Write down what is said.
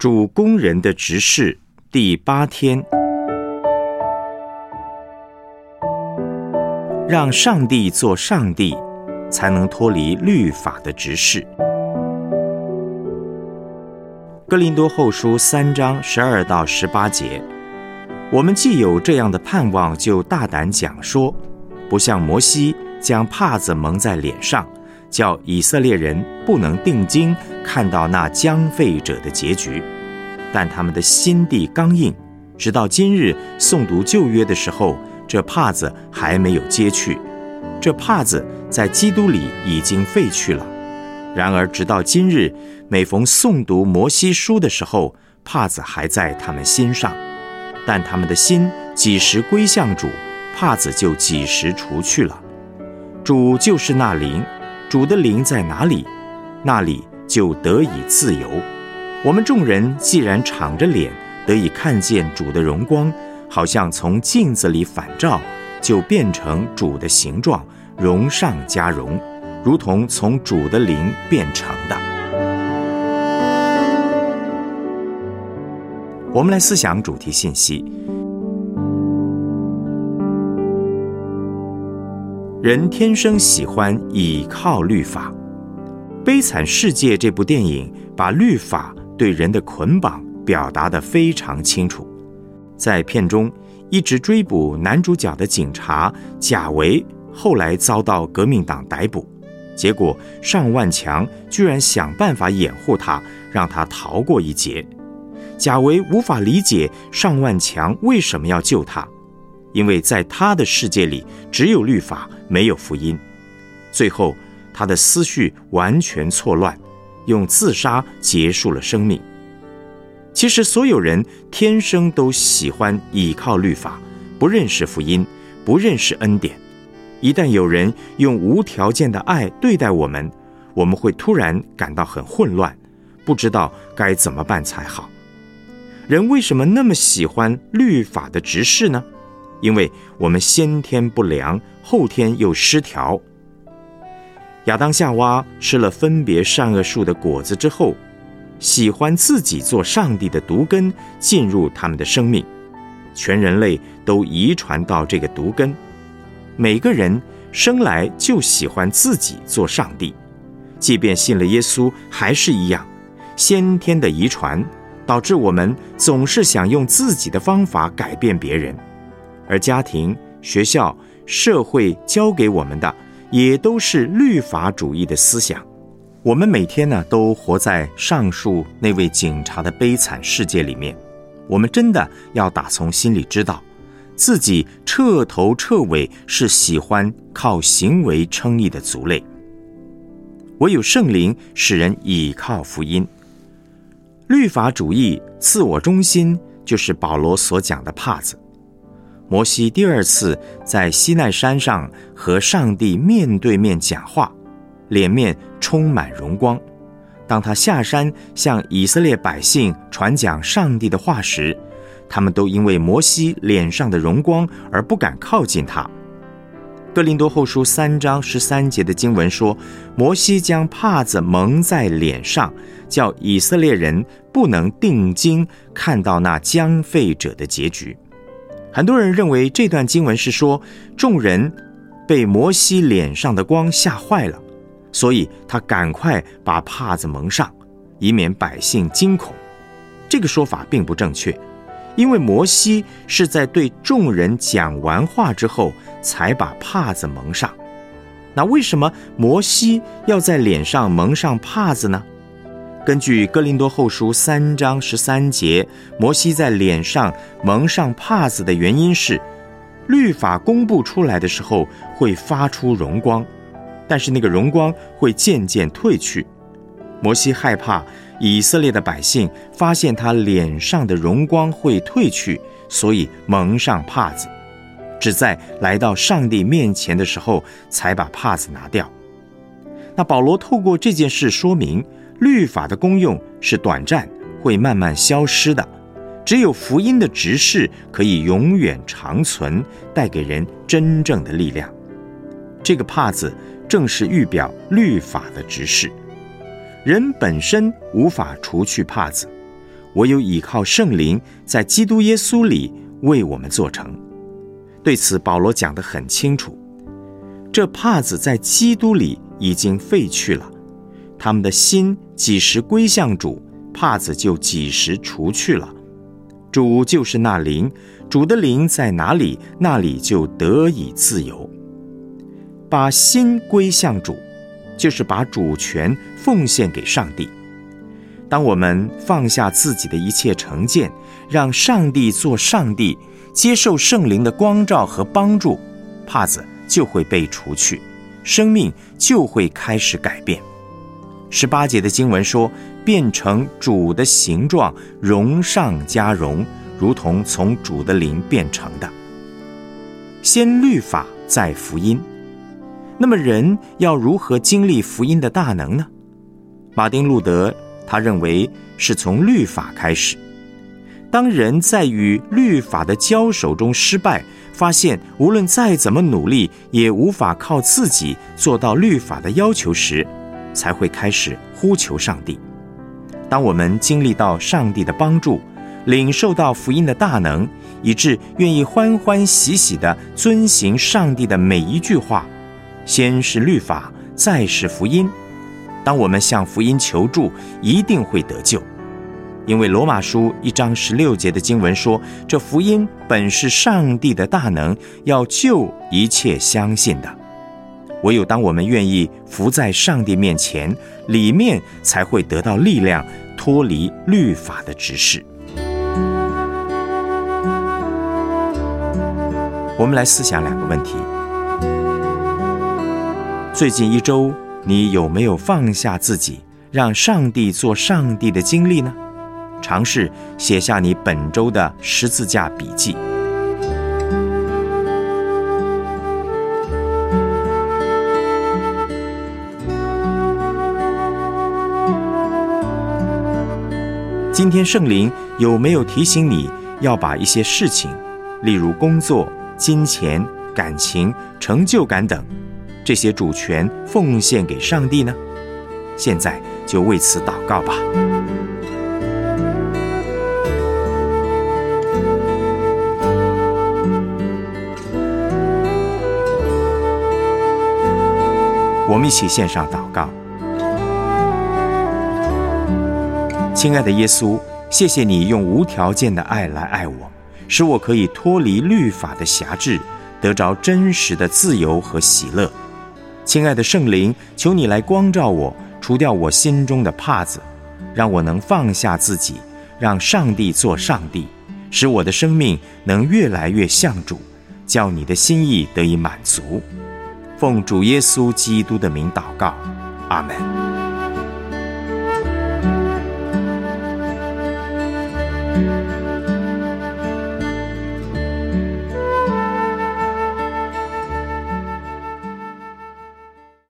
主工人的执事第八天，让上帝做上帝，才能脱离律法的执事。哥林多后书三章十二到十八节，我们既有这样的盼望，就大胆讲说，不像摩西将帕子蒙在脸上。叫以色列人不能定睛看到那将废者的结局，但他们的心地刚硬，直到今日诵读旧约的时候，这帕子还没有揭去。这帕子在基督里已经废去了。然而直到今日，每逢诵读摩西书的时候，帕子还在他们心上。但他们的心几时归向主，帕子就几时除去了。主就是那灵。主的灵在哪里，那里就得以自由。我们众人既然敞着脸得以看见主的荣光，好像从镜子里反照，就变成主的形状，荣上加荣，如同从主的灵变成的。我们来思想主题信息：人天生喜欢倚靠律法，《悲惨世界》这部电影把律法对人的捆绑表达得非常清楚。在片中，一直追捕男主角的警察贾维后来遭到革命党逮捕，结果尚万强居然想办法掩护他，让他逃过一劫。贾维无法理解尚万强为什么要救他。因为在他的世界里只有律法，没有福音。最后，他的思绪完全错乱，用自杀结束了生命。其实，所有人天生都喜欢倚靠律法，不认识福音，不认识恩典。一旦有人用无条件的爱对待我们，我们会突然感到很混乱，不知道该怎么办才好。人为什么那么喜欢律法的执事呢？因为我们先天不良，后天又失调。亚当夏娃吃了分别善恶树的果子之后，喜欢自己做上帝的毒根进入他们的生命，全人类都遗传到这个毒根。每个人生来就喜欢自己做上帝，即便信了耶稣，还是一样。先天的遗传导致我们总是想用自己的方法改变别人。而家庭、学校、社会教给我们的，也都是律法主义的思想。我们每天呢，都活在上述那位警察的悲惨世界里面。我们真的要打从心里知道，自己彻头彻尾是喜欢靠行为称义的族类。唯有圣灵使人倚靠福音。律法主义、自我中心，就是保罗所讲的帕子。摩西第二次在西奈山上和上帝面对面讲话，脸面充满荣光。当他下山向以色列百姓传讲上帝的话时，他们都因为摩西脸上的荣光而不敢靠近他。哥林多后书三章十三节的经文说：“摩西将帕子蒙在脸上，叫以色列人不能定睛看到那将废者的结局。”很多人认为这段经文是说，众人被摩西脸上的光吓坏了，所以他赶快把帕子蒙上，以免百姓惊恐。这个说法并不正确，因为摩西是在对众人讲完话之后才把帕子蒙上。那为什么摩西要在脸上蒙上帕子呢？根据哥林多后书三章十三节，摩西在脸上蒙上帕子的原因是，律法公布出来的时候会发出荣光，但是那个荣光会渐渐褪去。摩西害怕以色列的百姓发现他脸上的荣光会褪去，所以蒙上帕子，只在来到上帝面前的时候才把帕子拿掉。那保罗透过这件事说明。律法的功用是短暂，会慢慢消失的。只有福音的执事可以永远长存，带给人真正的力量。这个帕子正是预表律法的执事。人本身无法除去帕子，唯有倚靠圣灵，在基督耶稣里为我们做成。对此，保罗讲得很清楚：这帕子在基督里已经废去了，他们的心几时归向主，帕子就几时除去了。主就是那灵，主的灵在哪里，那里就得以自由。把心归向主，就是把主权奉献给上帝。当我们放下自己的一切成见，让上帝做上帝，接受圣灵的光照和帮助，帕子就会被除去，生命就会开始改变。十八节的经文说：“变成主的形状，荣上加荣，如同从主的灵变成的。”先律法，再福音。那么人要如何经历福音的大能呢？马丁路德。他认为是从律法开始。当人在与律法的交手中失败，发现无论再怎么努力，也无法靠自己做到律法的要求时，才会开始呼求上帝。当我们经历到上帝的帮助，领受到福音的大能，以致愿意欢欢喜喜地遵行上帝的每一句话，先是律法，再是福音。当我们向福音求助，一定会得救，因为罗马书一章十六节的经文说：“这福音本是上帝的大能，要救一切相信的。唯有当我们愿意伏在上帝面前，里面才会得到力量，脱离律法的指示。”我们来思想两个问题：最近一周。你有没有放下自己，让上帝做上帝的经历呢？尝试写下你本周的十字架笔记。今天圣灵有没有提醒你要把一些事情，例如工作、金钱、感情、成就感等？这些主权奉献给上帝呢？现在就为此祷告吧。我们一起献上祷告。亲爱的耶稣，谢谢你用无条件的爱来爱我，使我可以脱离律法的辖制，得着真实的自由和喜乐。亲爱的圣灵，求你来光照我，除掉我心中的帕子，让我能放下自己，让上帝做上帝，使我的生命能越来越像主，叫你的心意得以满足。奉主耶稣基督的名祷告，阿门。